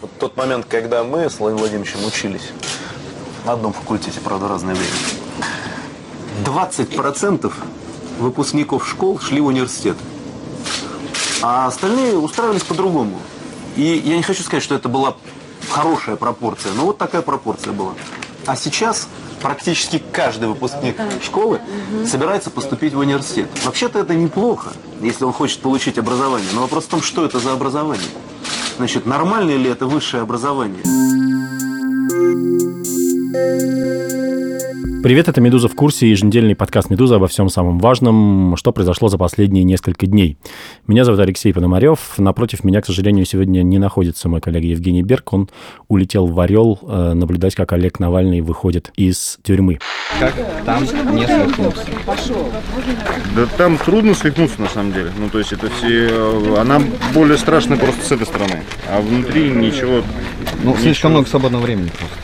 Вот тот момент, когда мы с Владимиром Владимировичем учились на одном факультете, правда, разное время, 20% выпускников школ шли в университет, а остальные устраивались по-другому. И я не хочу сказать, что это была хорошая пропорция, но вот такая пропорция была. А сейчас практически каждый выпускник школы собирается поступить в университет. Вообще-то это неплохо, если он хочет получить образование. Но вопрос в том, что это за образование. Значит, нормально ли это высшее образование? Привет, это «Медуза в курсе», еженедельный подкаст «Медуза» обо всем самом важном, что произошло за последние несколько дней. Меня зовут Алексей Пономарев. Напротив меня, к сожалению, сегодня не находится мой коллега Евгений Берг. Он улетел в Орел э, наблюдать, как Олег Навальный выходит из тюрьмы. Как там не свихнуться? Да там трудно свихнуться, на самом деле. Ну, то есть это все... э, Она более страшная просто с этой стороны. А внутри ничего... Ну, ничего. слишком много свободного времени просто.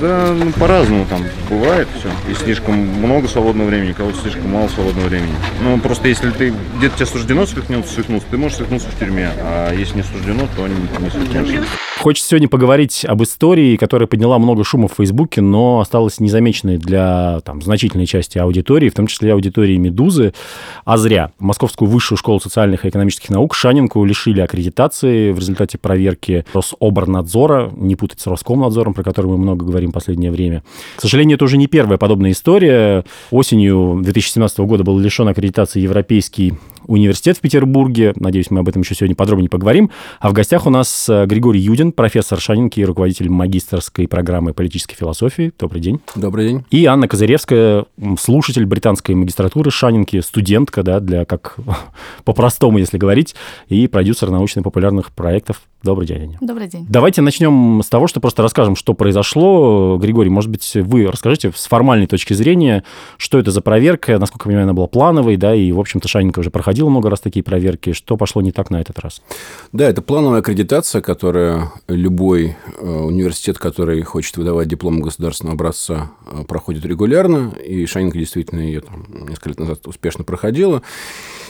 Да, ну, по-разному там бывает все. И слишком много свободного времени, у кого-то слишком мало свободного времени. Ну, просто если ты где-то тебе суждено свихнуться, свихнуться, ты можешь свихнуться в тюрьме. А если не суждено, то не, не свихнешься. Хочется сегодня поговорить об истории, которая подняла много шума в Фейсбуке, но осталась незамеченной для там, значительной части аудитории, в том числе аудитории «Медузы». А зря. Московскую высшую школу социальных и экономических наук Шанинку лишили аккредитации в результате проверки Рособорнадзора, не путать с Роскомнадзором, про который мы много говорим в последнее время. К сожалению, это уже не первая подобная история. Осенью 2017 года был лишен аккредитации Европейский университет в Петербурге. Надеюсь, мы об этом еще сегодня подробнее поговорим. А в гостях у нас э, Григорий Юдин, профессор Шанинки и руководитель магистрской программы политической философии. Добрый день. Добрый день. И Анна Козыревская, слушатель британской магистратуры Шанинки, студентка, да, для как по-простому, если говорить, и продюсер научно-популярных проектов. Добрый день, Аня. Добрый день. Давайте начнем с того, что просто расскажем, что произошло. Григорий, может быть, вы расскажите с формальной точки зрения, что это за проверка, насколько я понимаю, она была плановой, да, и, в общем-то, Шанинка уже проходила много раз такие проверки. Что пошло не так на этот раз? Да, это плановая аккредитация, которая любой э, университет, который хочет выдавать диплом государственного образца, э, проходит регулярно. И Шанинка действительно ее там, несколько лет назад успешно проходила.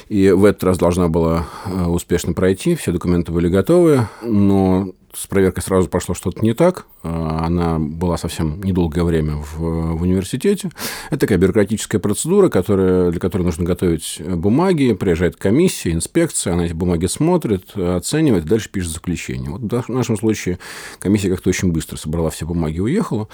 И в этот раз должна была э, успешно пройти, все документы были готовы, но с проверкой сразу пошло что-то не так. Э, Она была совсем недолгое время в, в университете. Это такая бюрократическая процедура, которая, для которой нужно готовить бумаги. Приезжает комиссия, инспекция, она эти бумаги смотрит, оценивает, дальше пишет заключение. Вот в нашем случае комиссия как-то очень быстро собрала все бумаги и уехала.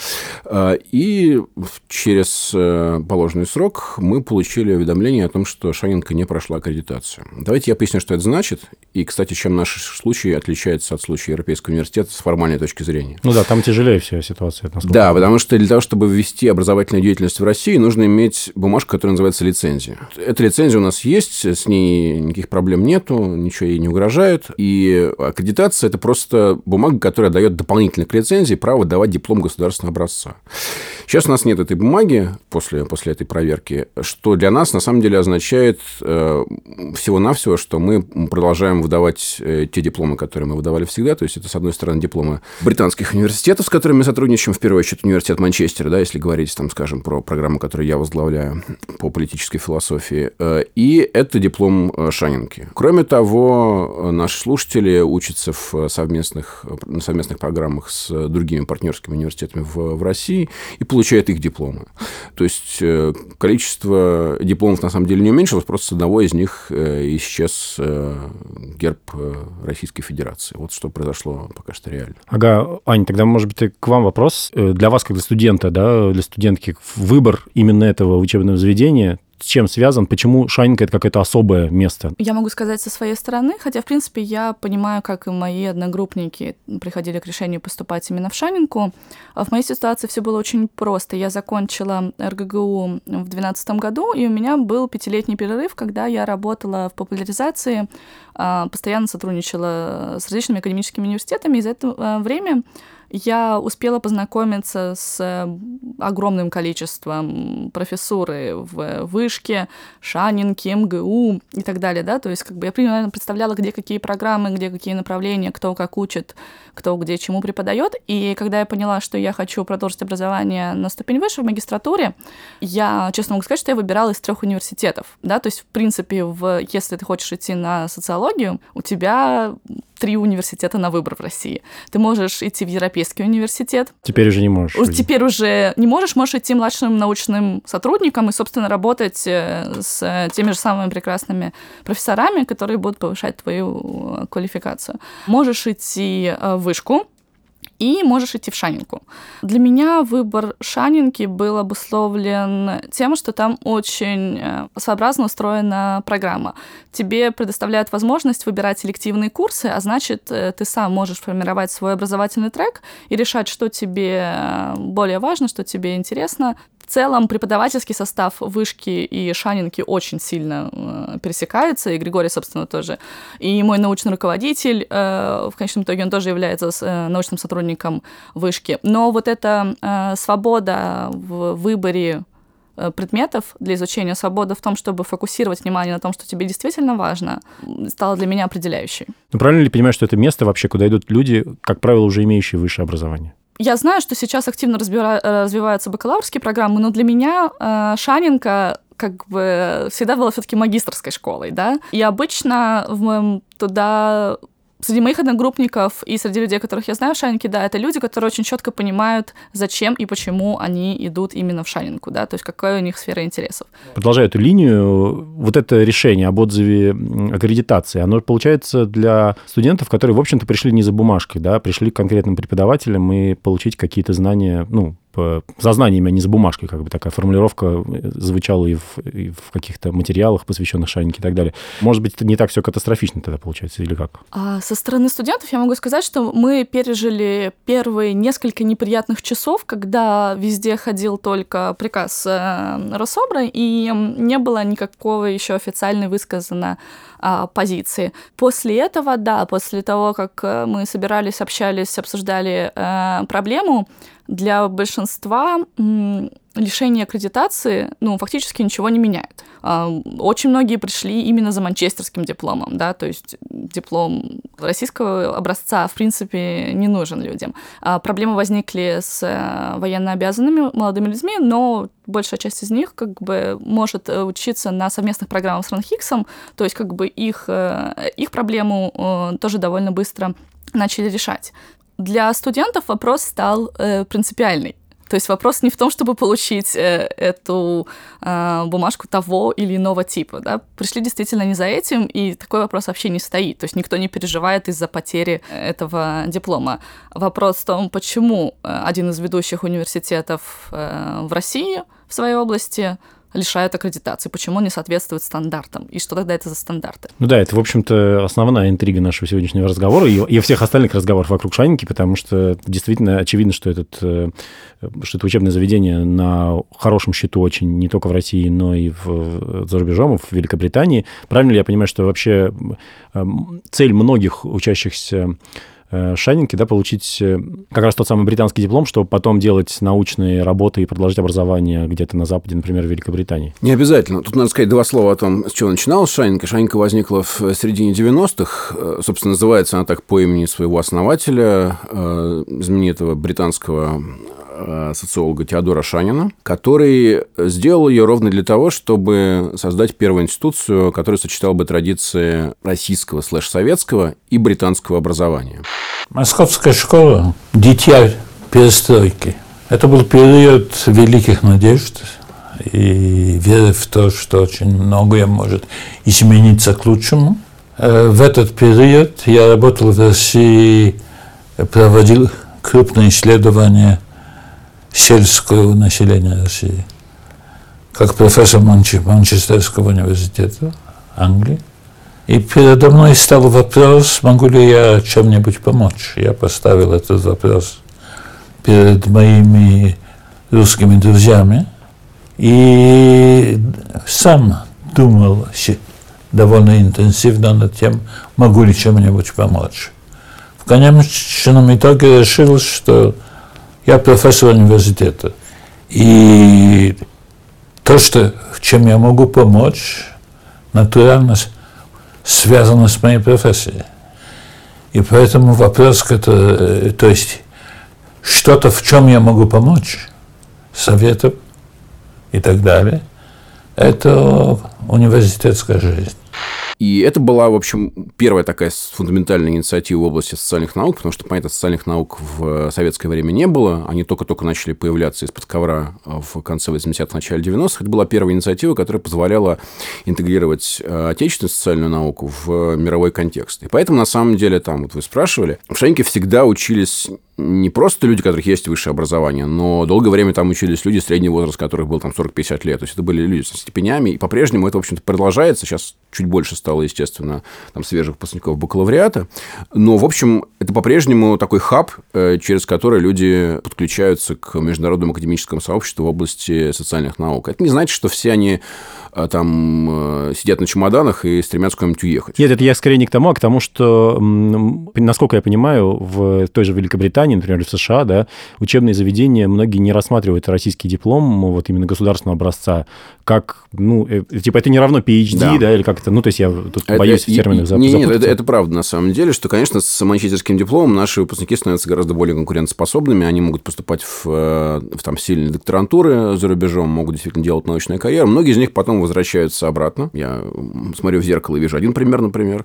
Э, И через э, положенный срок мы получили уведомление о том, что Шанинка не прошла аккредитацию. Давайте я поясню, что это значит. И, кстати, чем наш случай отличается от случая Европейского университета с формальной точки зрения. Ну да, там тяжелее вся ситуация. насколько Да, потому что для того, чтобы ввести образовательную деятельность в России, нужно иметь бумажку, которая называется лицензия. Эта лицензия у нас есть, с ней никаких проблем нету, ничего ей не угрожает. И аккредитация – это просто бумага, которая дает дополнительно к лицензии право давать диплом государственного образца. Сейчас у нас нет этой бумаги после, после этой проверки, что для нас на самом деле означает э, всего-навсего, что мы продолжаем выдавать э, те дипломы, которые мы выдавали всегда. То есть это, с одной стороны, дипломы британских университетов, с которыми мы сотрудничаем, в первую очередь университет Манчестера, да, если говорить, там, скажем, про программу, которую я возглавляю по политической философии. Э, И это диплом э, Шанинки. Кроме того, наши слушатели учатся в совместных, на совместных программах с другими партнерскими университетами в, в России и получают их дипломы. То есть э, количество дипломов на самом деле не уменьшилось, просто с одного из них э, исчез э, герб Российской Федерации. Вот что произошло пока что реально. Ага, Ань, тогда, может быть, к вам вопрос. Для вас, как для студента, да, для студентки, выбор именно этого учебного заведения, с чем связан? Почему Шанинка – это какое-то особое место? Я могу сказать со своей стороны, хотя, в принципе, я понимаю, как и мои одногруппники приходили к решению поступать именно в Шанинку. А В моей ситуации все было очень просто. Я закончила РГГУ в 2012 году, и у меня был пятилетний перерыв, когда я работала в популяризации, а, постоянно сотрудничала с различными академическими университетами, и за это а, время я успела познакомиться с огромным количеством профессуры в Вышке, Шанинке, МГУ и так далее, да, то есть как бы я примерно представляла, где какие программы, где какие направления, кто как учит, кто где чему преподает, и когда я поняла, что я хочу продолжить образование на ступень выше в магистратуре, я, честно могу сказать, что я выбирала из трех университетов, да, то есть, в принципе, в, если ты хочешь идти на социологию, у тебя три университета на выбор в России. Ты можешь идти в Европейский университет. Теперь уже не можешь. Теперь уже не можешь, можешь идти младшим научным сотрудником и, собственно, работать э, с теми же самыми прекрасными профессорами, которые будут повышать твою э, квалификацию. Можешь идти э, в вышку, и можешь идти в Шанинку. Для меня выбор Шанинки был обусловлен тем, что там очень э, своеобразно устроена программа. Тебе предоставляют возможность выбирать селективные курсы, а значит, э, ты сам можешь формировать свой образовательный трек и решать, что тебе э, более важно, что тебе интересно, в целом преподавательский состав вышки и Шанинки очень сильно э, пересекается, и Григорий, собственно, тоже. И мой научный руководитель, э, в конечном итоге, он тоже является э, научным сотрудником вышки. Но вот эта свобода в выборе предметов для изучения, свобода в том, чтобы фокусировать внимание на том, что тебе действительно важно, стала для меня определяющей. Ну, правильно ли понимаю, что это место вообще, куда идут люди, как правило, уже имеющие высшее образование? Я знаю, что сейчас активно разбира... развиваются бакалаврские программы, но для меня э, Шанинка как бы всегда была все-таки магистрской школой, да. И обычно в моем туда Среди моих одногруппников и среди людей, которых я знаю в Шанинке, да, это люди, которые очень четко понимают, зачем и почему они идут именно в Шанинку, да, то есть какая у них сфера интересов. Продолжая эту линию, вот это решение об отзыве аккредитации, оно получается для студентов, которые, в общем-то, пришли не за бумажкой, да, пришли к конкретным преподавателям и получить какие-то знания, ну, за знаниями, а не за бумажкой, как бы такая формулировка э, звучала и в, и в каких-то материалах, посвященных Шанике и так далее. Может быть, это не так все катастрофично тогда получается, или как? А со стороны студентов я могу сказать, что мы пережили первые несколько неприятных часов, когда везде ходил только приказ э, Рособра, и не было никакого еще официально высказано а, позиции. После этого, да, после того, как э, мы собирались, общались, обсуждали э, проблему, для большинства лишение аккредитации, ну, фактически ничего не меняет. А, очень многие пришли именно за манчестерским дипломом, да, то есть диплом российского образца, в принципе, не нужен людям. А, проблемы возникли с э, военно обязанными молодыми людьми, но большая часть из них как бы может э, учиться на совместных программах с Ранхиксом, то есть как бы их, э, их проблему тоже довольно быстро начали решать. Для студентов вопрос стал э, принципиальный. То есть вопрос не в том, чтобы получить э, эту э, бумажку того или иного типа. Да? Пришли действительно не за этим, и такой вопрос вообще не стоит. То есть никто не переживает из-за потери этого диплома. Вопрос в том, почему э, один из ведущих университетов э, в России в своей области лишают аккредитации, почему он не соответствует стандартам, и что тогда это за стандарты. Ну да, это, в общем-то, основная интрига нашего сегодняшнего разговора и, и всех остальных разговоров вокруг Шанинки, потому что действительно очевидно, что, этот, э, что это учебное заведение на хорошем счету очень не только в России, но и в, за рубежом, в Великобритании. Правильно ли я понимаю, что вообще э, цель многих учащихся Э, Шайнинге, да, получить э, как раз тот самый британский диплом, чтобы потом делать научные работы и продолжить образование где-то на Западе, например, в Великобритании? Не обязательно. Тут надо сказать два слова о том, с чего начиналась Шайнинка. Шайнинка возникла в середине 90-х. Э, собственно, называется она так по имени своего основателя, знаменитого британского Э, социолога Теодора Шанина, который сделал ее ровно для того, чтобы создать первую институцию, которая сочетала бы традиции российского слэш-советского и британского образования. Московская школа – дитя перестройки. Это был период великих надежд и веры в то, что очень многое может измениться к лучшему. Э, в этот период я работал в России, проводил крупные исследования сельского населения России, как профессор Манче, Манчестерского университета Англии. И передо мной стал вопрос, могу ли я чем-нибудь помочь. Я поставил этот вопрос перед моими русскими друзьями и сам думал довольно интенсивно над тем, могу ли чем-нибудь помочь. В конечном итоге решил, что я профессор университета. И то, что, чем я могу помочь, натурально связано с моей профессией. И поэтому вопрос, который, то есть что-то, в чем я могу помочь, советов и так далее, это университетская жизнь. И это была, в общем, первая такая фундаментальная инициатива в области социальных наук, потому что, понятно, социальных наук в советское время не было. Они только-только начали появляться из-под ковра в конце 80-х, начале 90-х. Это была первая инициатива, которая позволяла интегрировать э, отечественную социальную науку в мировой контекст. И поэтому, на самом деле, там, вот вы спрашивали, в Шеньке всегда учились не просто люди, у которых есть высшее образование, но долгое время там учились люди, средний возраст которых был там 40-50 лет. То есть это были люди со степенями, и по-прежнему это, в общем-то, продолжается. Сейчас чуть больше стало, естественно, там свежих выпускников бакалавриата. Но, в общем, это по-прежнему такой хаб, э, через который люди подключаются к международному академическому сообществу в области социальных наук. Это не значит, что все они э, там э, сидят на чемоданах и стремятся куда-нибудь уехать. Нет, это я скорее не к тому, а к тому, что, насколько я понимаю, в той же Великобритании Британии, например, в США, да, учебные заведения, многие не рассматривают российский диплом, вот именно государственного образца, как, ну, типа, это не равно PhD, да, да или как это, ну, то есть я тут это, боюсь в терминах запутаться. Нет, нет, это, это правда, на самом деле, что, конечно, с манчестерским дипломом наши выпускники становятся гораздо более конкурентоспособными, они могут поступать в, э, в там, сильные докторантуры за рубежом, могут действительно делать научную карьеру. Многие из них потом возвращаются обратно. Я смотрю в зеркало и вижу один пример, например.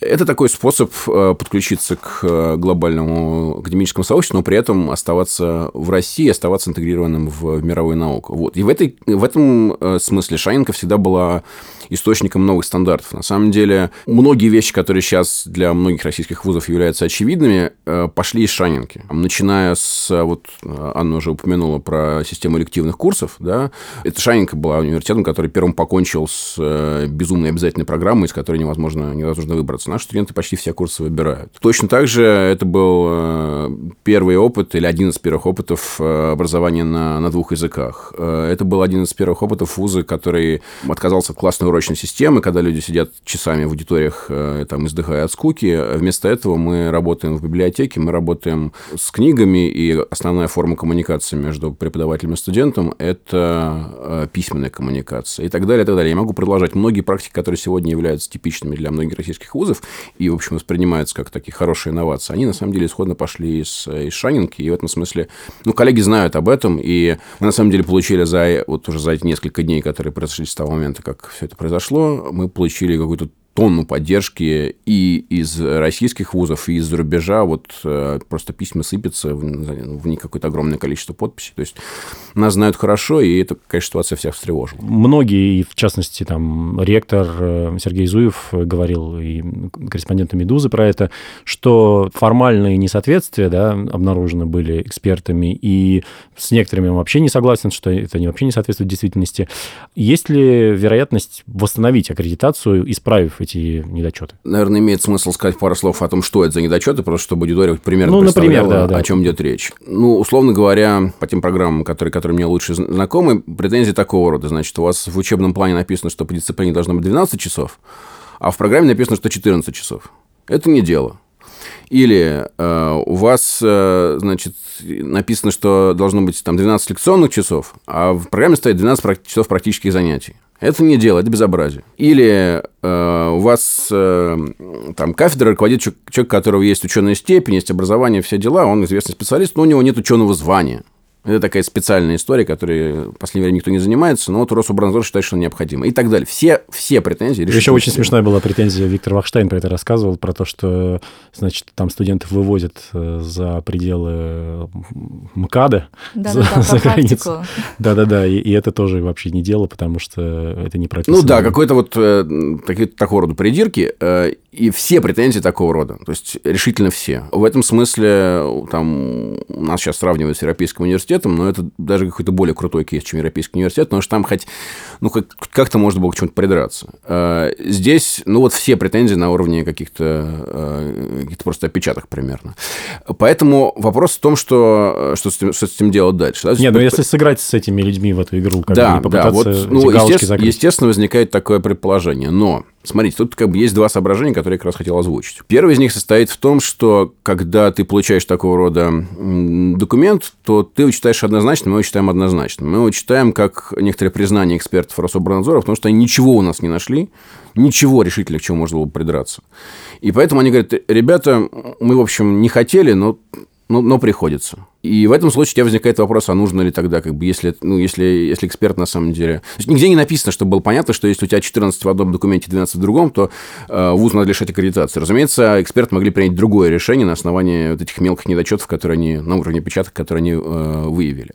Это такой способ э, подключиться к глобальному академическому академическом сообществе, но при этом оставаться в России, оставаться интегрированным в мировую науку. Вот. И в, этой, в этом э, смысле Шайенко всегда была источником новых стандартов. На самом деле, многие вещи, которые сейчас для многих российских вузов являются очевидными, э, пошли из Шанинки. Начиная с... Вот Анна уже упомянула про систему элективных курсов. Да? Это Шанинка была университетом, который первым покончил с э, безумной обязательной программой, из которой невозможно, невозможно выбраться. Наши студенты почти все курсы выбирают. Точно так же это был э, первый опыт или один из первых опытов образования на, на двух языках. Это был один из первых опытов вуза, который отказался от классной урочной системы, когда люди сидят часами в аудиториях, э, там, издыхая от скуки. Вместо этого мы работаем в библиотеке, мы работаем с книгами, и основная форма коммуникации между преподавателем и студентом – это э, письменная коммуникация и так далее, и так далее. Я могу продолжать. Многие практики, которые сегодня являются типичными для многих российских вузов и, в общем, воспринимаются как такие хорошие инновации, они, на самом деле, исходно пошли из, из Шанинки, и в этом смысле, ну, коллеги знают об этом, и мы, на самом деле, получили за, вот уже за эти несколько дней, которые произошли с того момента, как все это произошло, мы получили какую-то тонну поддержки и из российских вузов, и из-за рубежа. Вот э, просто письма сыпятся, в них какое-то огромное количество подписей. То есть нас знают хорошо, и эта, конечно, ситуация всех встревожила. Многие, в частности, там, ректор э, Сергей Зуев говорил, и корреспонденты «Медузы» про это, что формальные несоответствия да, обнаружены были экспертами, и с некоторыми он вообще не согласен, что это вообще не соответствует действительности. Есть ли вероятность восстановить аккредитацию, исправив эти недочеты? Наверное, имеет смысл сказать пару слов о том, что это за недочеты, просто чтобы аудитория примерно ну, например, да, да. о чем идет речь. Ну, условно говоря, по тем программам, которые, которые мне лучше знакомы, претензии такого рода. Значит, у вас в учебном плане написано, что по дисциплине должно быть 12 часов, а в программе написано, что 14 часов. Это не дело. Или э, у вас, э, значит, написано, что должно быть там 12 лекционных часов, а в программе стоит 12 часов практических занятий. Это не дело, это безобразие. Или э, у вас э, там кафедра руководит человек, у которого есть ученая степень, есть образование, все дела, он известный специалист, но у него нет ученого звания. Это такая специальная история, которой в последнее время никто не занимается, но вот Рособоронадзор считает, что необходимо. И так далее. Все, все претензии Еще очень смешная была претензия, Виктор Вахштайн про это рассказывал, про то, что, значит, там студентов вывозят э, за пределы МКАДа, да, за, да, за границу. Да-да-да, и, и это тоже вообще не дело, потому что это не прописано. Ну да, какой-то вот э, такие, такого рода придирки. Э, и все претензии такого рода. То есть, решительно все. В этом смысле там, нас сейчас сравнивают с Европейским университетом, но это даже какой-то более крутой кейс, чем Европейский университет, потому что там хоть ну, как-то можно было к чему-то придраться. А, здесь, ну, вот все претензии на уровне каких-то а, каких просто опечаток примерно. Поэтому вопрос в том, что, что, с, этим, что с этим делать дальше. Да? Нет, ну, если сыграть с этими людьми в эту игру, как да, бы, да, вот, ну, естественно, естественно, возникает такое предположение. Но Смотрите, тут как бы есть два соображения, которые которые я как раз хотел озвучить. Первый из них состоит в том, что когда ты получаешь такого рода документ, то ты его читаешь однозначно, мы его читаем однозначно. Мы его читаем как некоторое признание экспертов Рособорнадзора, потому что они ничего у нас не нашли, ничего решительного, к чему можно было придраться. И поэтому они говорят, ребята, мы, в общем, не хотели, но, но, но приходится. И в этом случае у тебя возникает вопрос, а нужно ли тогда, как бы, если, ну, если, если эксперт на самом деле... То есть нигде не написано, чтобы было понятно, что если у тебя 14 в одном документе, 12 в другом, то э, вуз надо лишать аккредитации. Разумеется, эксперты могли принять другое решение на основании вот этих мелких недочетов, которые они, на уровне печаток, которые они э, выявили.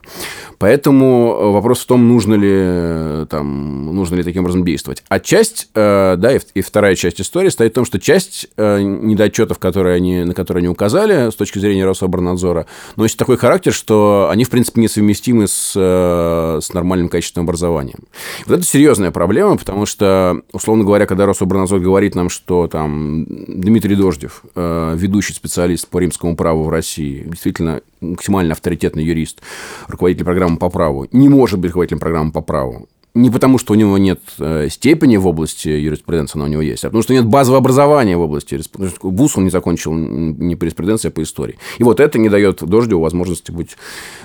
Поэтому вопрос в том, нужно ли, там, нужно ли таким образом действовать. А часть, э, да, и, и вторая часть истории стоит в том, что часть э, недочетов, которые они, на которые они указали с точки зрения Рособорнадзора, носит такой характер, что они, в принципе, несовместимы с, э, с нормальным качественным образованием. Вот это серьезная проблема, потому что, условно говоря, когда Рособорнадзор говорит нам, что там Дмитрий Дождев, э, ведущий специалист по римскому праву в России, действительно максимально авторитетный юрист, руководитель программы по праву, не может быть руководителем программы по праву, не потому, что у него нет э, степени в области юриспруденции, она у него есть, а потому что нет базового образования в области юриспруденции. ВУЗ он не закончил не по юриспруденции, а по истории. И вот это не дает Дождеву возможности быть...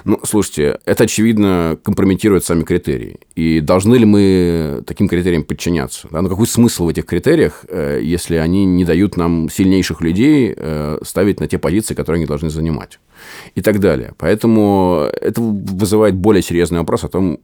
Ну, слушайте, это, очевидно, компрометирует сами критерии. И должны ли мы таким критериям подчиняться? Да? Ну, какой смысл в этих критериях, э, если они не дают нам сильнейших людей э, ставить на те позиции, которые они должны занимать? И так далее. Поэтому это вызывает более серьезный вопрос о том,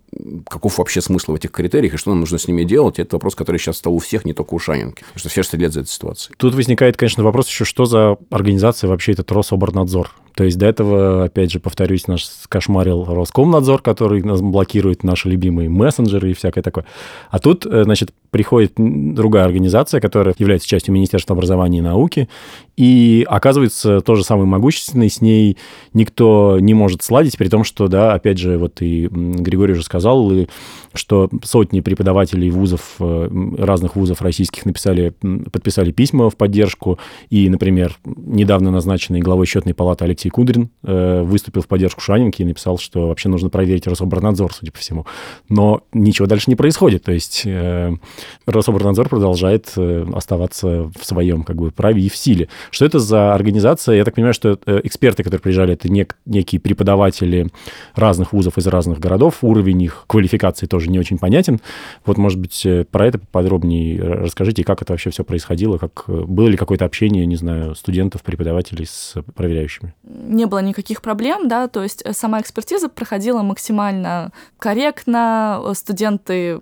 каков вообще смысл в этих критериях и что нам нужно с ними делать. Это вопрос, который сейчас стал у всех, не только у Шанинки. Что все следят за этой ситуацией. Тут возникает, конечно, вопрос еще, что за организация вообще этот Рособорнадзор? То есть до этого, опять же, повторюсь, наш кошмарил Роскомнадзор, который нас блокирует наши любимые мессенджеры и всякое такое. А тут, э, значит, приходит другая организация, которая является частью Министерства образования и науки, и оказывается тоже самый могущественный, с ней никто не может сладить, при том, что, да, опять же, вот и Григорий уже сказал, что сотни преподавателей вузов, э, разных вузов российских написали, подписали письма в поддержку, и, например, недавно назначенный главой счетной палаты Алексей Кудрин э, выступил в поддержку Шанинки и написал, что вообще нужно проверить Рособорнадзор, судя по всему. Но ничего дальше не происходит, то есть э, Рособорнадзор продолжает оставаться в своем как бы праве и в силе. Что это за организация? Я так понимаю, что эксперты, которые приезжали, это нек- некие преподаватели разных вузов из разных городов. Уровень их квалификации тоже не очень понятен. Вот, может быть, э, про это подробнее расскажите, как это вообще все происходило, как э, было ли какое-то общение, не знаю, студентов, преподавателей с проверяющими? Не было никаких проблем, да, то есть э, сама экспертиза проходила максимально корректно, студенты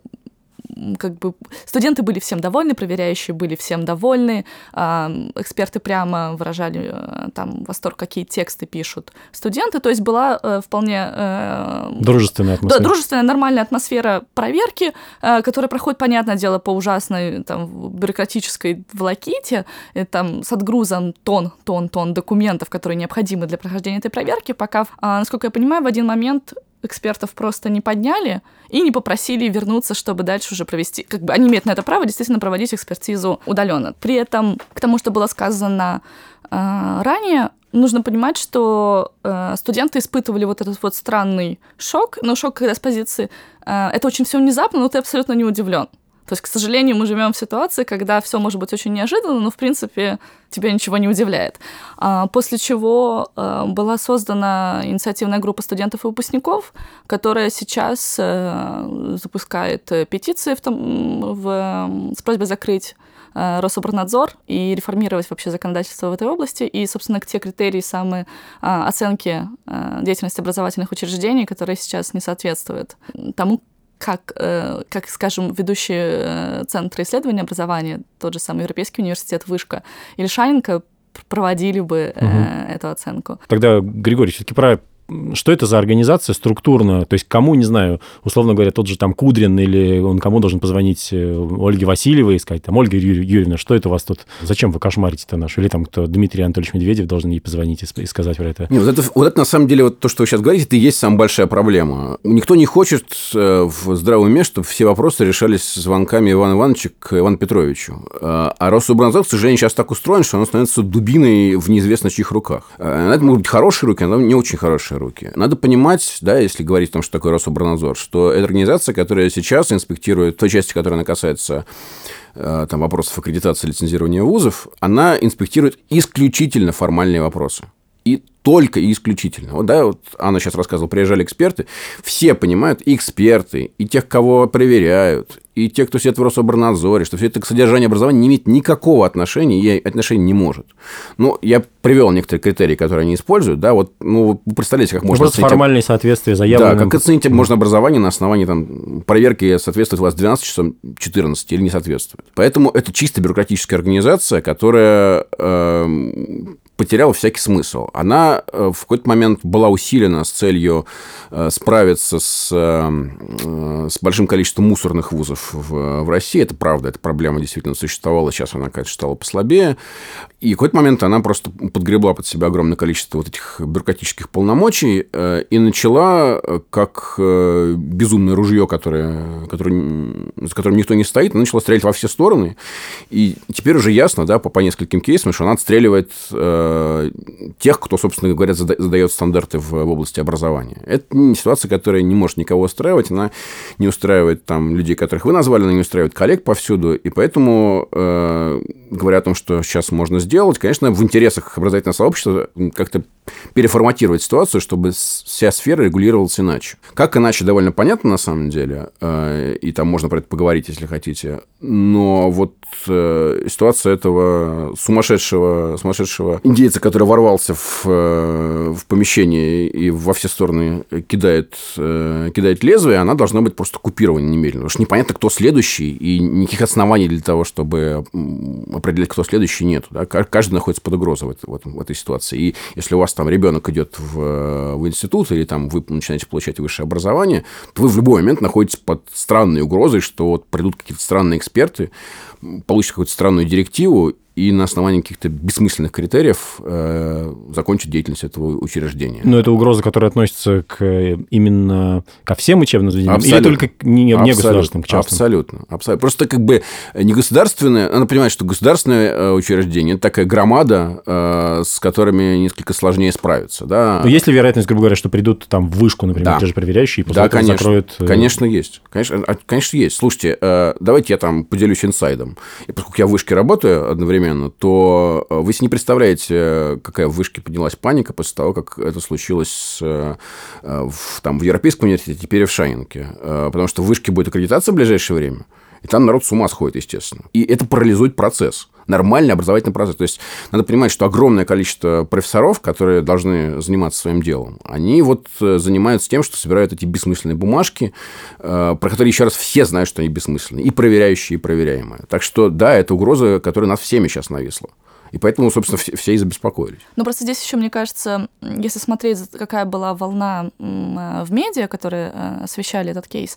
как бы студенты были всем довольны, проверяющие были всем довольны, эксперты прямо выражали э, там восторг, какие тексты пишут студенты, то есть была э, вполне... Э, дружественная атмосфера. Да, дружественная, нормальная атмосфера проверки, которая проходит, понятное дело, по ужасной там, бюрократической волоките, там с отгрузом тон, тон, тон документов, которые необходимы для прохождения этой проверки, пока, насколько я понимаю, в один момент экспертов просто не подняли и не попросили вернуться, чтобы дальше уже провести. Как бы они имеют на это право действительно проводить экспертизу удаленно. При этом, к тому, что было сказано э, ранее, нужно понимать, что э, студенты испытывали вот этот вот странный шок, но шок когда с позиции э, это очень все внезапно, но ты абсолютно не удивлен. То есть, к сожалению, мы живем в ситуации, когда все может быть очень неожиданно, но в принципе тебя ничего не удивляет. А, после чего а, была создана инициативная группа студентов и выпускников, которая сейчас э, запускает петиции в том, в, с просьбой закрыть э, Рособорнадзор и реформировать вообще законодательство в этой области. И, собственно, те критерии самые а, оценки э, деятельности образовательных учреждений, которые сейчас не соответствуют тому, как, э, как, скажем, ведущие э, центры исследования образования, тот же самый Европейский университет, Вышка или Шанинка проводили бы угу. эту оценку. Тогда, Григорий, все-таки про что это за организация структурно? То есть кому, не знаю, условно говоря, тот же там Кудрин или он кому должен позвонить э, Ольге Васильевой и сказать, там, Ольга Юрьевна, что это у вас тут? Зачем вы кошмарите-то нашу? Или там кто, Дмитрий Анатольевич Медведев должен ей позвонить и сказать про это? Нет, вот это, вот это на самом деле, вот то, что вы сейчас говорите, это и есть самая большая проблема. Никто не хочет э, в здравом уме, чтобы все вопросы решались звонками Ивана Ивановича к Ивану Петровичу. А, а Рособоронадзор, к сожалению, сейчас так устроен, что он становится дубиной в неизвестно чьих руках. Э, это могут быть хорошие руки, но не очень хорошие руки. Надо понимать, да, если говорить о том, что такое Рособорнадзор, что это организация, которая сейчас инспектирует той части, которая она касается э, там, вопросов аккредитации лицензирования вузов, она инспектирует исключительно формальные вопросы. Только и исключительно. Вот, да, вот Анна сейчас рассказывала, приезжали эксперты, все понимают, и эксперты, и тех, кого проверяют, и те, кто сидит в Рособорнадзоре, что все это к содержанию образования не имеет никакого отношения и отношения не может. Ну, я привел некоторые критерии, которые они используют, да, вот, ну, вы представляете, как Ну, можно просто формальные соответствия заявленным. Да, как оценить можно образование на основании там, проверки, соответствует у вас 12 часам 14 или не соответствует. Поэтому это чисто бюрократическая организация, которая э, потеряла всякий смысл. Она э, в какой-то момент была усилена с целью э, справиться с, э, с большим количеством мусорных вузов в, в России. Это правда, эта проблема действительно существовала. Сейчас она, конечно, стала послабее. И в какой-то момент она просто подгребла под себя огромное количество вот этих бюрократических полномочий и начала, как безумное ружье, которое, которое, за которым никто не стоит, она начала стрелять во все стороны. И теперь уже ясно, да, по, по нескольким кейсам, что она отстреливает тех, кто, собственно говоря, задает стандарты в, в области образования. Это ситуация, которая не может никого устраивать, она не устраивает там людей, которых вы назвали, она не устраивает коллег повсюду, и поэтому, э, говоря о том, что сейчас можно сделать, конечно, в интересах образовательного сообщества как-то переформатировать ситуацию, чтобы вся сфера регулировалась иначе. Как иначе, довольно понятно на самом деле, э, и там можно про это поговорить, если хотите, но вот э, ситуация этого сумасшедшего, сумасшедшего индейца, который ворвался в, э, в помещение и во все стороны кидает, э, кидает лезвие, она должна быть просто купирована немедленно. Потому что непонятно, кто следующий, и никаких оснований для того, чтобы определять, кто следующий, нет. Да? Каждый находится под угрозой в, этой, в этой ситуации. И если у вас там ребенок идет в, в институт, или там вы начинаете получать высшее образование, то вы в любой момент находитесь под странной угрозой, что вот придут какие-то странные эксперты, получат какую-то странную директиву, и на основании каких-то бессмысленных критериев э, закончить деятельность этого учреждения. Но это угроза, которая относится к, именно ко всем учебным заведениям абсолютно. или только не, не абсолютно, государственным, к частным? Абсолютно, абсолютно. Просто как бы не государственное, надо понимать, что государственное э, учреждение – это такая громада, э, с которыми несколько сложнее справиться. Да? Но есть ли вероятность, грубо говоря, что придут там в вышку, например, да. те же проверяющие, и после да, этого конечно, закроют... Конечно, есть. Конечно, а, конечно, есть. Слушайте, э, давайте я там поделюсь инсайдом. И поскольку я в вышке работаю одновременно, то вы себе не представляете, какая в вышке поднялась паника после того, как это случилось в, там, в Европейском университете, теперь в Шайнинке. Потому что в вышке будет аккредитация в ближайшее время. И там народ с ума сходит, естественно. И это парализует процесс. Нормальный образовательный процесс. То есть, надо понимать, что огромное количество профессоров, которые должны заниматься своим делом, они вот занимаются тем, что собирают эти бессмысленные бумажки, про которые, еще раз, все знают, что они бессмысленные. И проверяющие, и проверяемые. Так что, да, это угроза, которая нас всеми сейчас нависла. И поэтому, собственно, все, все и забеспокоились. Ну, просто здесь еще, мне кажется, если смотреть, какая была волна в медиа, которые освещали этот кейс,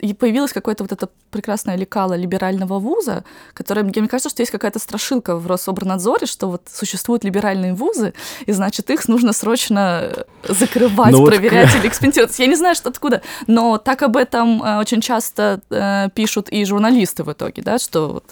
и появилось какое-то вот это прекрасное лекало либерального вуза, которое, мне кажется, что есть какая-то страшилка в Рособорнадзоре, что вот существуют либеральные вузы, и значит, их нужно срочно закрывать, но проверять вот... или экспериментировать. Я не знаю, что откуда, но так об этом э, очень часто э, пишут и журналисты в итоге, да, что вот,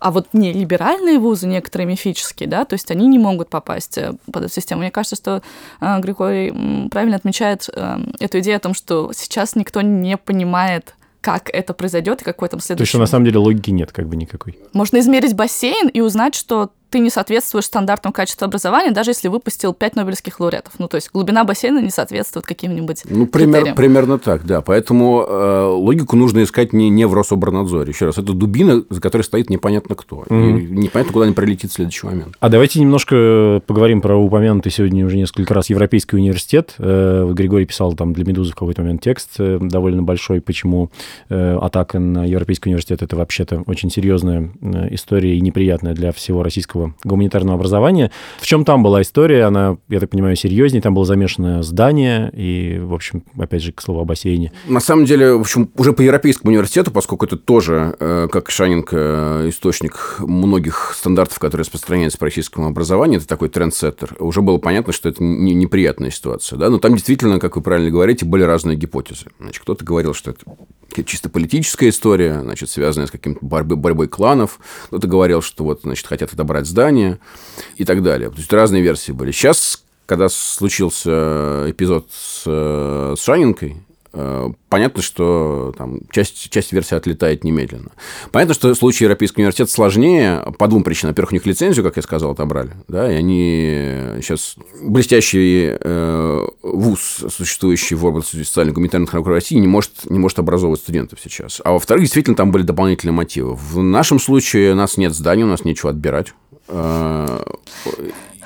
а вот не либеральные вузы, некоторые мифические, да, то есть они не могут попасть э, под эту систему. Мне кажется, что э, Григорий правильно отмечает э, эту идею о том, что сейчас никто не понимает, как это произойдет и какой там следующий. То есть, на самом деле логики нет как бы никакой. Можно измерить бассейн и узнать, что ты не соответствуешь стандартам качества образования, даже если выпустил 5 нобелевских лауреатов. Ну, то есть глубина бассейна не соответствует каким-нибудь Ну, пример, примерно так, да. Поэтому э, логику нужно искать не, не в Рособорнадзоре. Еще раз, это дубина, за которой стоит непонятно кто. Mm-hmm. И непонятно, куда они прилетит в следующий момент. А давайте немножко поговорим про упомянутый сегодня уже несколько раз Европейский университет. Э, Григорий писал там для «Медузы» в какой-то момент текст э, довольно большой, почему э, атака на Европейский университет – это вообще-то очень серьезная э, история и неприятная для всего российского гуманитарного образования. В чем там была история? Она, я так понимаю, серьезнее. Там было замешано здание и, в общем, опять же, к слову о бассейне. На самом деле, в общем, уже по Европейскому университету, поскольку это тоже, как Шанинг, источник многих стандартов, которые распространяются по российскому образованию, это такой трендсеттер, уже было понятно, что это неприятная ситуация. Да? Но там действительно, как вы правильно говорите, были разные гипотезы. Значит, кто-то говорил, что это чисто политическая история, значит, связанная с каким-то борьбой, борьбой кланов. Кто-то говорил, что вот, значит, хотят отобрать здание и так далее. То есть разные версии были. Сейчас когда случился эпизод с, э, с Шанинкой, понятно, что там, часть, часть версии отлетает немедленно. Понятно, что в случае Европейского университета сложнее по двум причинам. Во-первых, у них лицензию, как я сказал, отобрали. Да, и они сейчас блестящий э, вуз, существующий в области социально-гуманитарных наук России, не может, не может образовывать студентов сейчас. А во-вторых, действительно, там были дополнительные мотивы. В нашем случае у нас нет здания, у нас нечего отбирать.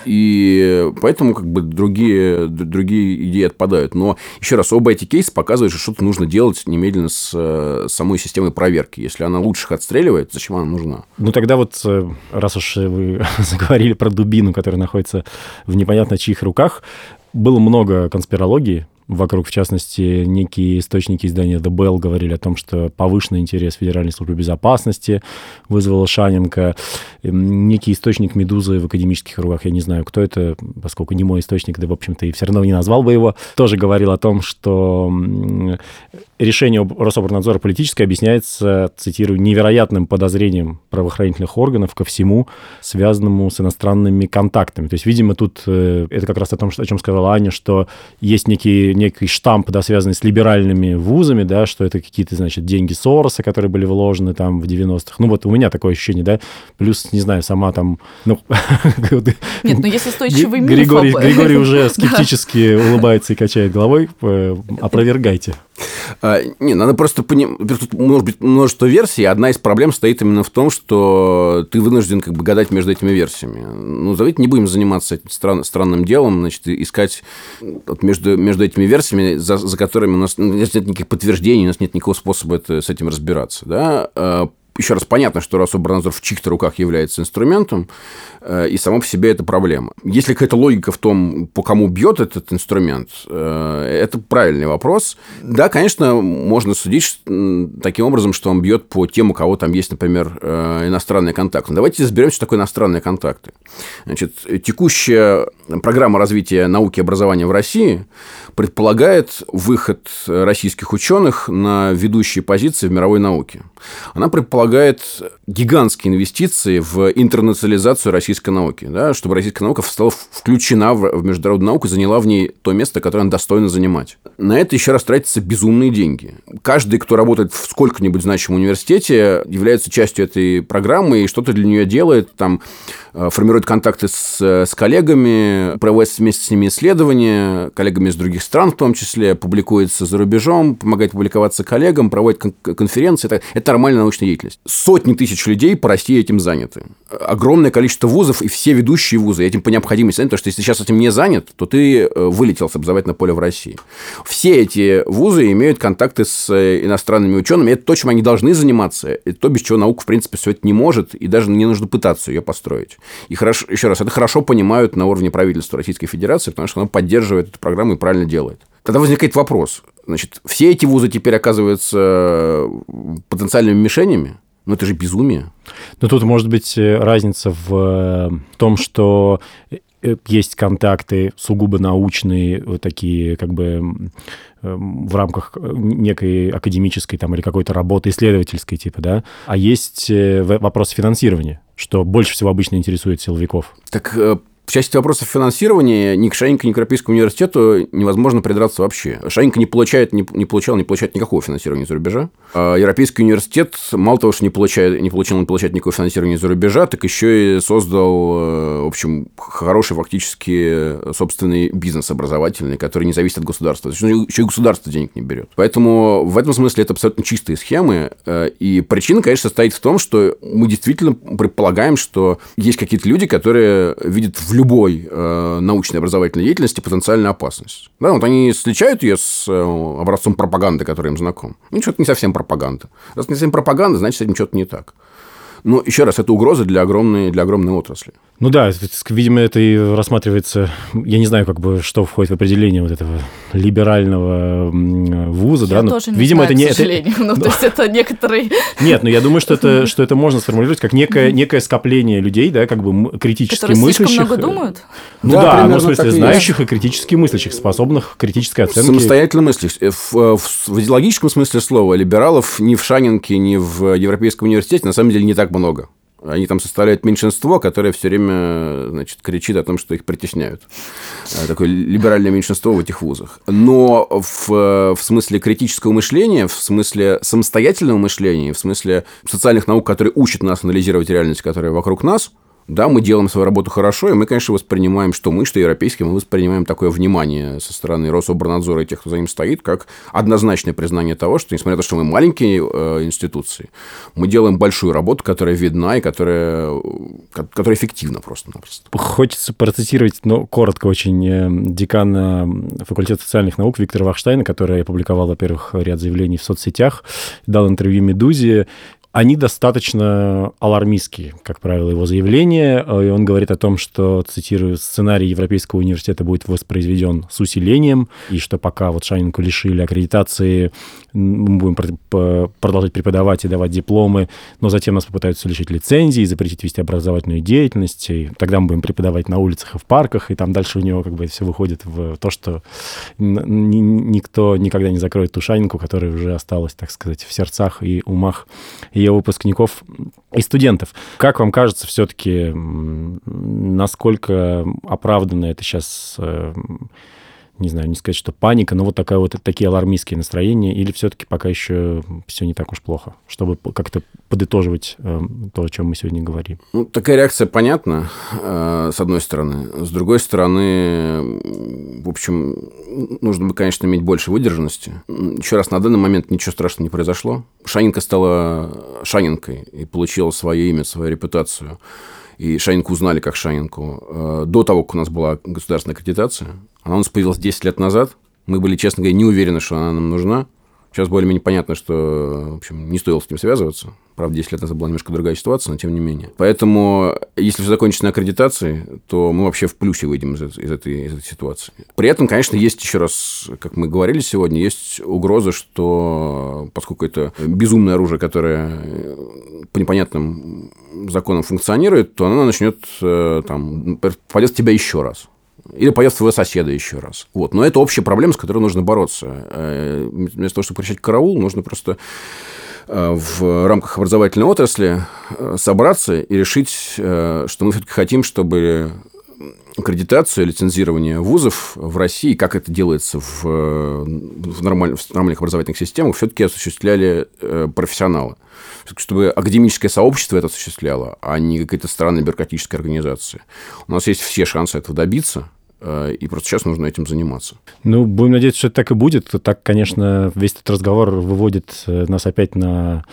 И поэтому как бы другие, другие идеи отпадают. Но еще раз, оба эти кейсы показывают, что что-то нужно делать немедленно с э, самой системой проверки. Если она лучших отстреливает, зачем она нужна? Ну тогда вот, э, раз уж вы заговорили про дубину, которая находится в непонятно чьих руках, было много конспирологии вокруг, в частности, некие источники издания The Bell говорили о том, что повышенный интерес Федеральной службы безопасности вызвала Шаненко. Некий источник «Медузы» в академических кругах, я не знаю, кто это, поскольку не мой источник, да, в общем-то, и все равно не назвал бы его, тоже говорил о том, что решение Рособорнадзора политическое объясняется, цитирую, невероятным подозрением правоохранительных органов ко всему, связанному с иностранными контактами. То есть, видимо, тут э, это как раз о том, о чем сказала Аня, что есть некий, некий штамп, да, связанный с либеральными вузами, да, что это какие-то, значит, деньги Сороса, которые были вложены там в 90-х. Ну, вот у меня такое ощущение, да, плюс, не знаю, сама там, ну... Нет, ну есть устойчивый миф Григорий, Григорий уже скептически улыбается и качает головой. Э, опровергайте. А, не, надо просто понимать, тут может быть множество версий. Одна из проблем стоит именно в том, что ты вынужден как бы гадать между этими версиями. Ну, давайте не будем заниматься этим стран, странным делом, значит, искать вот между, между этими версиями, за, за которыми у нас, у нас нет никаких подтверждений, у нас нет никакого способа это, с этим разбираться. Да? Еще раз, понятно, что Рособорнадзор в чьих-то руках является инструментом, э, и само по себе это проблема. Если какая-то логика в том, по кому бьет этот инструмент, э, это правильный вопрос. Да, конечно, можно судить таким образом, что он бьет по тем, у кого там есть, например, э, иностранные контакты. Давайте разберемся, что такое иностранные контакты. Значит, текущая программа развития науки и образования в России предполагает выход российских ученых на ведущие позиции в мировой науке. Она предполагает гигантские инвестиции в интернационализацию российской науки, да, чтобы российская наука стала включена в международную науку и заняла в ней то место, которое она достойна занимать. На это еще раз тратятся безумные деньги. Каждый, кто работает в сколько-нибудь значимом университете, является частью этой программы и что-то для нее делает, там, э, формирует контакты с, с коллегами, проводит вместе с ними исследования, коллегами из других стран в том числе, публикуется за рубежом, помогает публиковаться коллегам, проводит конференции. Это, это нормальная научная деятельность. Сотни тысяч людей по России этим заняты. Огромное количество вузов и все ведущие вузы этим по необходимости заняты, потому что если сейчас этим не занят, то ты э, вылетел с образовательного поля в России. Все эти вузы имеют контакты с э, иностранными учеными. Это то, чем они должны заниматься. Это то, без чего наука, в принципе, все это не может, и даже не нужно пытаться ее построить. И хорошо, еще раз, это хорошо понимают на уровне правительства Российской Федерации, потому что оно поддерживает эту программу и правильно делает. Тогда возникает вопрос. Значит, все эти вузы теперь оказываются э, потенциальными мишенями? Ну, это же безумие. Но тут может быть э, разница в э, том, что есть контакты сугубо научные, вот такие как бы в рамках некой академической там, или какой-то работы исследовательской типа, да, а есть вопрос финансирования, что больше всего обычно интересует силовиков. Так в части вопросов финансирования ни к Шаенко, ни к Европейскому университету невозможно придраться вообще. Шаенко не, получает, не, не получал, не получает никакого финансирования за рубежа. А Европейский университет, мало того, что не, получает, не получил, не получает никакого финансирования за рубежа, так еще и создал, э, в общем, хороший фактически собственный бизнес образовательный, который не зависит от государства. Еще и государство денег не берет. Поэтому в этом смысле это абсолютно чистые схемы. Э, и причина, конечно, состоит в том, что мы действительно предполагаем, что есть какие-то люди, которые видят в любой э, научной образовательной деятельности потенциальная опасность. Да, вот они сличают ее с э, образцом пропаганды, который им знаком. Ну, что-то не совсем пропаганда. Раз не совсем пропаганда, значит, с этим что-то не так. Но еще раз, это угроза для огромной, для огромной отрасли. Ну да, видимо, это и рассматривается, я не знаю, как бы, что входит в определение вот этого либерального вуза, я да, но, тоже не видимо, знаю, это не... к сожалению, это... ну, то есть это некоторые... Нет, но я думаю, что это, что это можно сформулировать как некое, некое скопление людей, да, как бы критически Которые мыслящих. много думают? Ну да, да ну, в смысле, знающих и, и критически мыслящих, способных критической оценке. Самостоятельно мыслящих. В, в, в идеологическом смысле слова либералов ни в Шанинке, ни в Европейском университете на самом деле не так много. Они там составляют меньшинство, которое все время значит, кричит о том, что их притесняют. Э, такое либеральное меньшинство в этих вузах. Но в, в смысле критического мышления, в смысле самостоятельного мышления, в смысле социальных наук, которые учат нас анализировать реальность, которая вокруг нас – да, мы делаем свою работу хорошо, и мы, конечно, воспринимаем, что мы, что европейские, мы воспринимаем такое внимание со стороны Рособорнадзора и тех, кто за ним стоит, как однозначное признание того, что, несмотря на то, что мы маленькие э, институции, мы делаем большую работу, которая видна и которая, которая эффективна просто-напросто. Хочется процитировать, но коротко очень, э, декана факультета социальных наук Виктора Вахштайна, который опубликовал, во-первых, ряд заявлений в соцсетях, дал интервью «Медузе», они достаточно алармистские, как правило, его заявления. И он говорит о том, что, цитирую, сценарий Европейского университета будет воспроизведен с усилением, и что пока вот Шанинку лишили аккредитации, мы будем продолжать преподавать и давать дипломы, но затем нас попытаются лишить лицензии, запретить вести образовательную деятельность, и тогда мы будем преподавать на улицах и в парках, и там дальше у него как бы все выходит в то, что никто никогда не закроет ту Шанинку, которая уже осталась, так сказать, в сердцах и умах ее выпускников и студентов. Как вам кажется, все-таки, насколько оправданно это сейчас э, не знаю, не сказать, что паника, но вот такая вот такие алармистские настроения, или все-таки пока еще все не так уж плохо, чтобы как-то подытоживать э, то, о чем мы сегодня говорим? Ну, такая реакция понятна, э, с одной стороны. С другой стороны, в общем, нужно бы, конечно, иметь больше выдержанности. Еще раз, на данный момент ничего страшного не произошло. Шанинка стала Шанинкой и получила свое имя, свою репутацию и Шанинку узнали как Шанинку э, до того, как у нас была государственная аккредитация. Она у нас появилась 10 лет назад. Мы были, честно говоря, не уверены, что она нам нужна. Сейчас более-менее понятно, что, в общем, не стоило с ним связываться. Правда, 10 лет назад была немножко другая ситуация, но тем не менее. Поэтому, если все закончится на аккредитации, то мы вообще в плюсе выйдем из, из, этой, из этой ситуации. При этом, конечно, есть еще раз, как мы говорили сегодня, есть угроза, что поскольку это безумное оружие, которое по непонятным законам функционирует, то оно начнет э, там, попадет в тебя еще раз. Или поест своего соседа еще раз. Вот. Но это общая проблема, с которой нужно бороться. Э, вместо того, чтобы кричать караул, нужно просто э, в рамках образовательной отрасли э, собраться и решить, что мы все-таки хотим, чтобы аккредитацию, лицензирование вузов в России, как это делается в, в, нормаль, в нормальных образовательных системах, все-таки осуществляли профессионалы. Чтобы академическое сообщество это осуществляло, а не какая-то странная бюрократическая организация. У нас есть все шансы этого добиться. Э, и просто сейчас нужно этим заниматься. Ну, будем надеяться, что это так и будет. Так, конечно, весь этот разговор выводит э, нас опять на,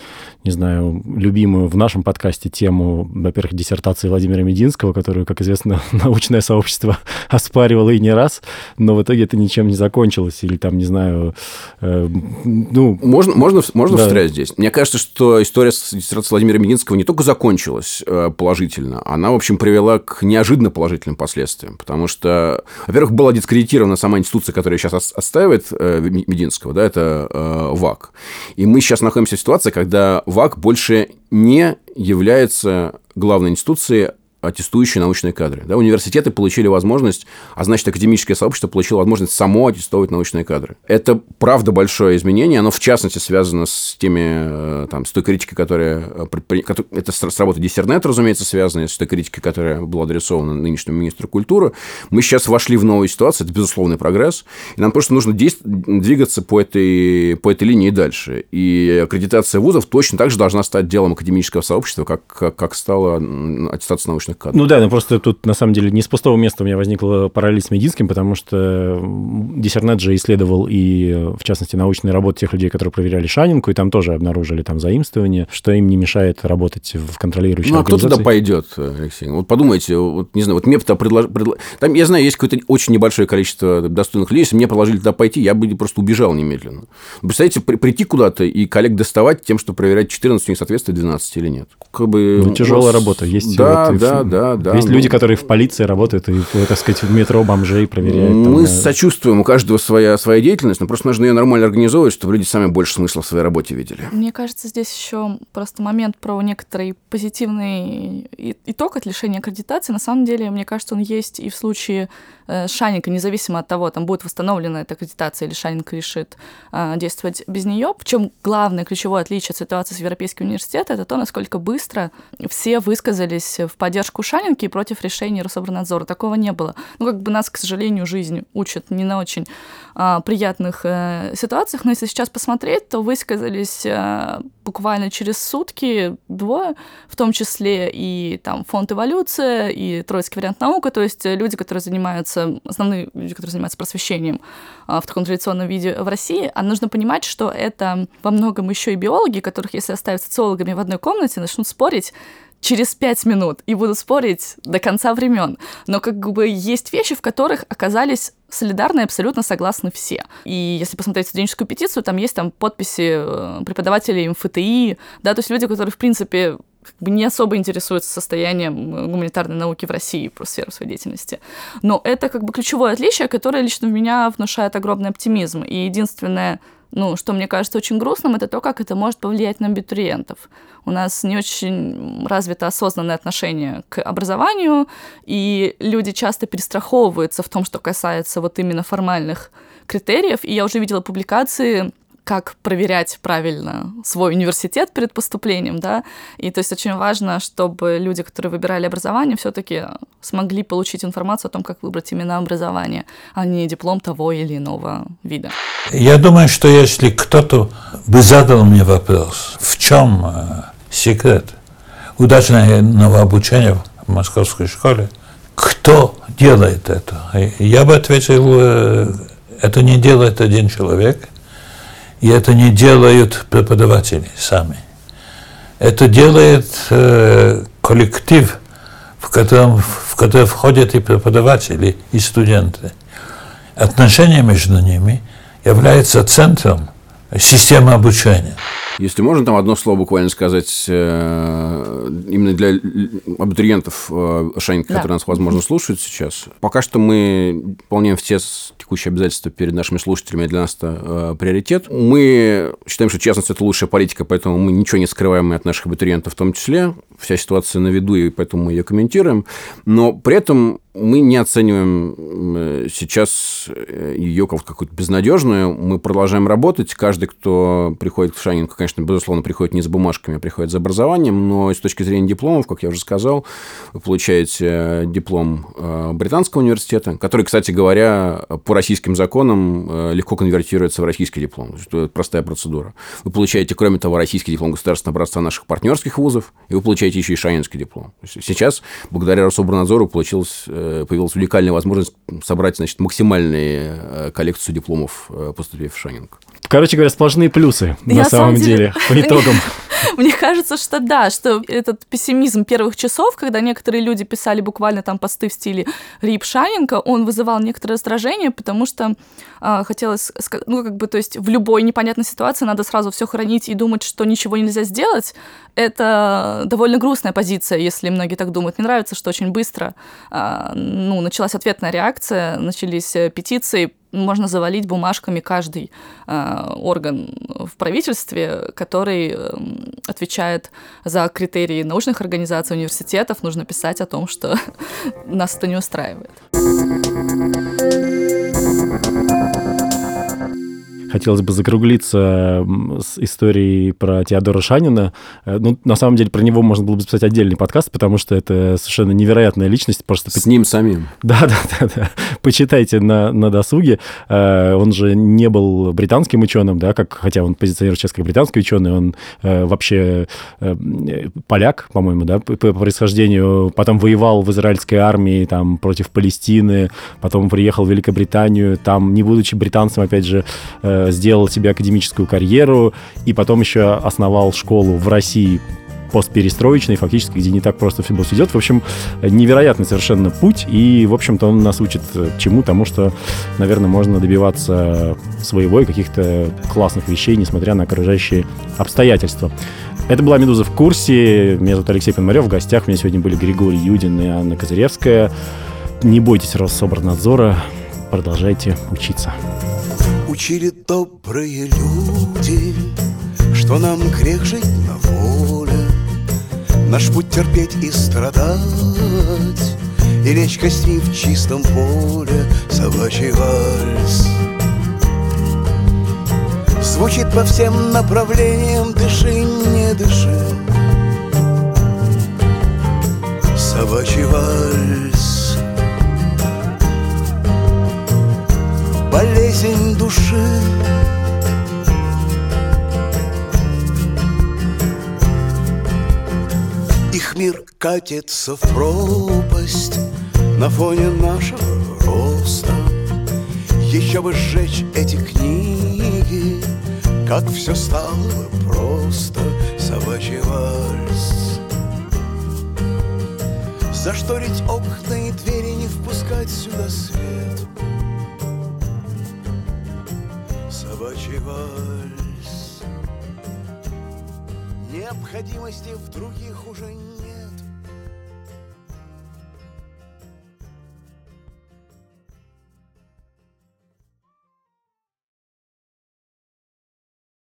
не знаю, любимую в нашем подкасте тему, во-первых, диссертации Владимира Мединского, которую, как известно, научное сообщество оспаривало и не раз, но в итоге это ничем не закончилось. Или там, не знаю, э, ну... Можно, можно, можно да. встрять здесь? Мне кажется, что история с диссертацией Владимира Мединского не только закончилась э, положительно, она, в общем, привела к неожиданно положительным последствиям, потому что во-первых, была дискредитирована сама институция, которая сейчас отстаивает э, Мединского, да, это э, ВАК. И мы сейчас находимся в ситуации, когда ВАК больше не является главной институцией аттестующие научные кадры. Да, университеты получили возможность, а значит, академическое сообщество получило возможность само аттестовывать научные кадры. Это, правда, большое изменение. Оно, в частности, связано с теми, э, там, с той критикой, которая... Э, это с работой Диссернет, разумеется, связано, с той критикой, которая была адресована нынешнему министру культуры. Мы сейчас вошли в новую ситуацию. Это безусловный прогресс. И нам просто нужно двигаться по этой, по этой линии дальше. И аккредитация вузов точно так же должна стать делом академического сообщества, как, как стала аттестация научных научных кадров. Ну да, но просто тут, на самом деле, не с пустого места у меня возникла параллель с Мединским, потому что Диссернет же исследовал и, в частности, научные работы тех людей, которые проверяли Шанинку, и там тоже обнаружили там заимствование, что им не мешает работать в контролирующей Ну, а кто туда пойдет, Алексей? Вот подумайте, вот, не знаю, вот мне бы предлож... Предло... Там, я знаю, есть какое-то очень небольшое количество достойных людей, если мне предложили туда пойти, я бы просто убежал немедленно. Представляете, при... прийти куда-то и коллег доставать тем, что проверять 14 не соответствует 12 или нет. Как бы... Ну, тяжелая вас... работа. Есть да, вот да, Да, да, да. Есть ну, люди, которые в полиции работают и, так сказать, в метро бомжей проверяют. там, Мы э, сочувствуем, у каждого своя, своя деятельность, но просто нужно ее нормально организовывать, чтобы люди сами больше смысла в своей работе видели. Мне кажется, здесь еще просто момент про некоторый позитивный итог от лишения аккредитации. На самом деле, мне кажется, он есть и в случае э, Шаника, независимо от того, там будет восстановлена эта аккредитация или Шанинг решит э, действовать без нее. Причем главное ключевое отличие от ситуации с Европейским университетом это то, насколько быстро все высказались в поддержку Шанинки и против решения Рособорнадзора. Такого не было. Ну, как бы нас, к сожалению, жизнь учит не на очень а, приятных э, ситуациях, но если сейчас посмотреть, то высказались э, буквально через сутки двое, в том числе и там фонд эволюция, и Троицкий вариант наука, то есть э, люди, которые занимаются, основные люди, которые занимаются просвещением а, в таком традиционном виде в России, а нужно понимать, что это во многом еще и биологи, которых, если оставить социологами в одной комнате, начнут спорить, через пять минут и будут спорить до конца времен. Но как бы есть вещи, в которых оказались солидарны и абсолютно согласны все. И если посмотреть студенческую петицию, там есть там подписи э, преподавателей МФТИ, да, то есть люди, которые, в принципе, как бы не особо интересуются состоянием э, гуманитарной науки в России, про сферу своей деятельности. Но это как бы ключевое отличие, которое лично в меня внушает огромный оптимизм. И единственное, ну, что мне кажется очень грустным, это то, как это может повлиять на абитуриентов. У нас не очень развито осознанное отношение к образованию, и люди часто перестраховываются в том, что касается вот именно формальных критериев. И я уже видела публикации как проверять правильно свой университет перед поступлением, да, и то есть очень важно, чтобы люди, которые выбирали образование, все-таки смогли получить информацию о том, как выбрать именно образование, а не диплом того или иного вида. Я думаю, что если кто-то бы задал мне вопрос, в чем э, секрет удачного обучения в московской школе, кто делает это? Я бы ответил, э, это не делает один человек, и это не делают преподаватели сами. Это делает э, коллектив, в котором, в который входят и преподаватели, и студенты. Отношения между ними являются центром системы обучения. Если можно там одно слово буквально сказать э, именно для абитуриентов э, Шанинка, Да. которые нас, возможно, слушают сейчас. Пока что мы выполняем все текущие обязательства перед нашими слушателями, для нас это э, приоритет. Мы считаем, что честность – это лучшая политика, поэтому мы ничего не скрываем и от наших абитуриентов в том числе. Вся ситуация на виду, и поэтому мы ее комментируем. Но при этом мы не оцениваем э, сейчас э, ее как какую-то безнадежную. Мы продолжаем работать. Каждый, кто приходит в Шанинку, конечно, безусловно, приходит не с бумажками, а приходит за образованием. Но с точки зрения дипломов, как я уже сказал, вы получаете э, диплом Британского университета, который, кстати говоря, по российским законам легко конвертируется в российский диплом. Это простая процедура. Вы получаете, кроме того, российский диплом государственного образца наших партнерских вузов, и вы получаете еще и шанинский диплом. Сейчас, благодаря Рособорнадзору, получилось, э, появилась уникальная возможность собрать значит, максимальную э, коллекцию дипломов, э, поступив в Шанинг. Короче говоря, сплошные плюсы Я на самом деле, деле- по итогам. Мне кажется, что да, что этот пессимизм первых часов, когда некоторые люди писали буквально там посты в стиле Рип Шаненко, он вызывал некоторое раздражение, потому что а, хотелось, ну, как бы, то есть в любой непонятной ситуации надо сразу все хранить и думать, что ничего нельзя сделать. Это довольно грустная позиция, если многие так думают. Мне нравится, что очень быстро а, ну, началась ответная реакция, начались э, петиции, можно завалить бумажками каждый э, орган в правительстве, который э, отвечает за критерии научных организаций, университетов. Нужно писать о том, что нас это не устраивает. Хотелось бы закруглиться с историей про Теодора Шанина. Э, Ну, на самом деле, про него можно было бы записать отдельный подкаст, потому что это совершенно невероятная личность. Просто С ним самим. Да, да, да, да. Почитайте на, на досуге. Э, Он же не был британским ученым, да, как, хотя он позиционирует сейчас как британский ученый, он э, вообще э, поляк, по-моему, да, по, происхождению. Потом воевал в израильской армии там против Палестины, потом приехал в Великобританию, там, не будучи британцем, опять же, сделал себе академическую карьеру, и потом еще основал школу в России постперестроечный, фактически, где не так просто все идет. В общем, невероятный совершенно путь, и, в общем-то, он нас учит чему? Тому, что, наверное, можно добиваться своего и каких-то классных вещей, несмотря на окружающие обстоятельства. Это была «Медуза в курсе». Меня зовут Алексей Пономарев. В гостях у меня сегодня были Григорий Юдин и Анна Козыревская. Не бойтесь Россоборнадзора. Продолжайте учиться. Учили добрые люди, что нам грех жить Наш путь терпеть и страдать, И лечь костьми в чистом поле Собачий вальс. Звучит по всем направлениям, дыши, не дыши. Собачий вальс. Болезнь души. Мир катится в пропасть На фоне нашего роста. Еще бы сжечь эти книги Как все стало бы просто Собачий вальс. Зашторить окна и двери Не впускать сюда свет. Собачий вальс. Необходимости в других уже нет